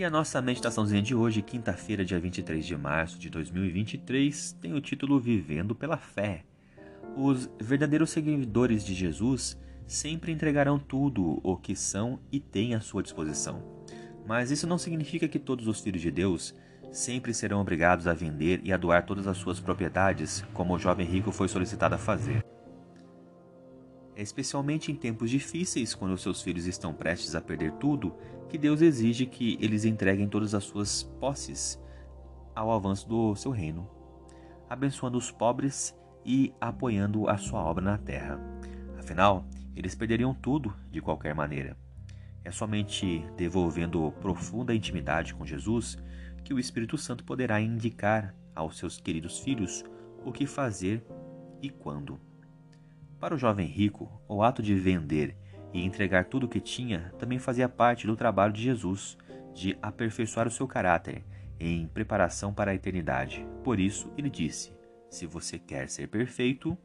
E a nossa meditaçãozinha de hoje, quinta-feira, dia 23 de março de 2023, tem o título Vivendo pela Fé. Os verdadeiros seguidores de Jesus sempre entregarão tudo o que são e têm à sua disposição. Mas isso não significa que todos os filhos de Deus sempre serão obrigados a vender e a doar todas as suas propriedades, como o jovem rico foi solicitado a fazer. Especialmente em tempos difíceis, quando seus filhos estão prestes a perder tudo, que Deus exige que eles entreguem todas as suas posses ao avanço do seu reino, abençoando os pobres e apoiando a sua obra na terra. Afinal, eles perderiam tudo de qualquer maneira. É somente devolvendo profunda intimidade com Jesus que o Espírito Santo poderá indicar aos seus queridos filhos o que fazer e quando. Para o jovem rico, o ato de vender e entregar tudo o que tinha também fazia parte do trabalho de Jesus, de aperfeiçoar o seu caráter em preparação para a eternidade. Por isso, ele disse: Se você quer ser perfeito,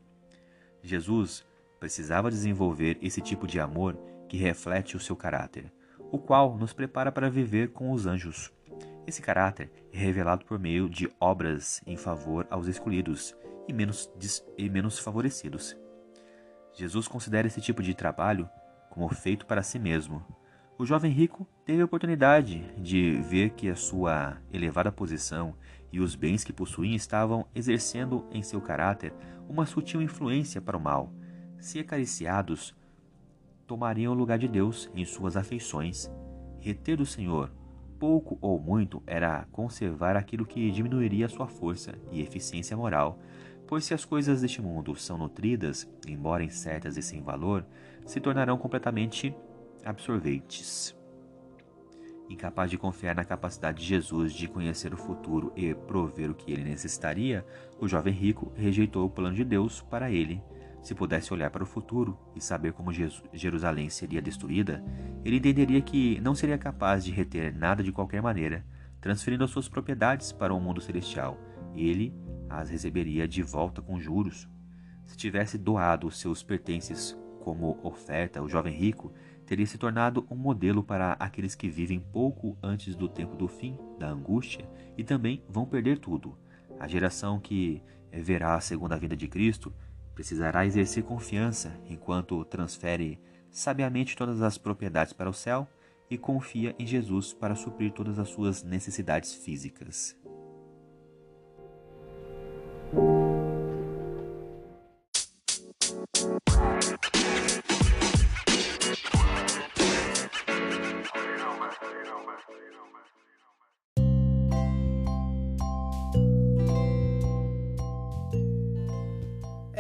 Jesus precisava desenvolver esse tipo de amor que reflete o seu caráter, o qual nos prepara para viver com os anjos. Esse caráter é revelado por meio de obras em favor aos escolhidos e menos, e menos favorecidos. Jesus considera esse tipo de trabalho como feito para si mesmo. O jovem rico teve a oportunidade de ver que a sua elevada posição e os bens que possuía estavam exercendo em seu caráter uma sutil influência para o mal. Se acariciados, tomariam o lugar de Deus em suas afeições. Reter do Senhor, pouco ou muito, era conservar aquilo que diminuiria sua força e eficiência moral, pois se as coisas deste mundo são nutridas, embora incertas e sem valor, se tornarão completamente absorventes. Incapaz de confiar na capacidade de Jesus de conhecer o futuro e prover o que ele necessitaria, o jovem rico rejeitou o plano de Deus para ele. Se pudesse olhar para o futuro e saber como Jerusalém seria destruída, ele entenderia que não seria capaz de reter nada de qualquer maneira, transferindo as suas propriedades para o um mundo celestial. Ele as receberia de volta com juros. Se tivesse doado seus pertences como oferta, o jovem rico teria se tornado um modelo para aqueles que vivem pouco antes do tempo do fim, da angústia, e também vão perder tudo. A geração que verá a segunda vinda de Cristo precisará exercer confiança enquanto transfere sabiamente todas as propriedades para o céu e confia em Jesus para suprir todas as suas necessidades físicas.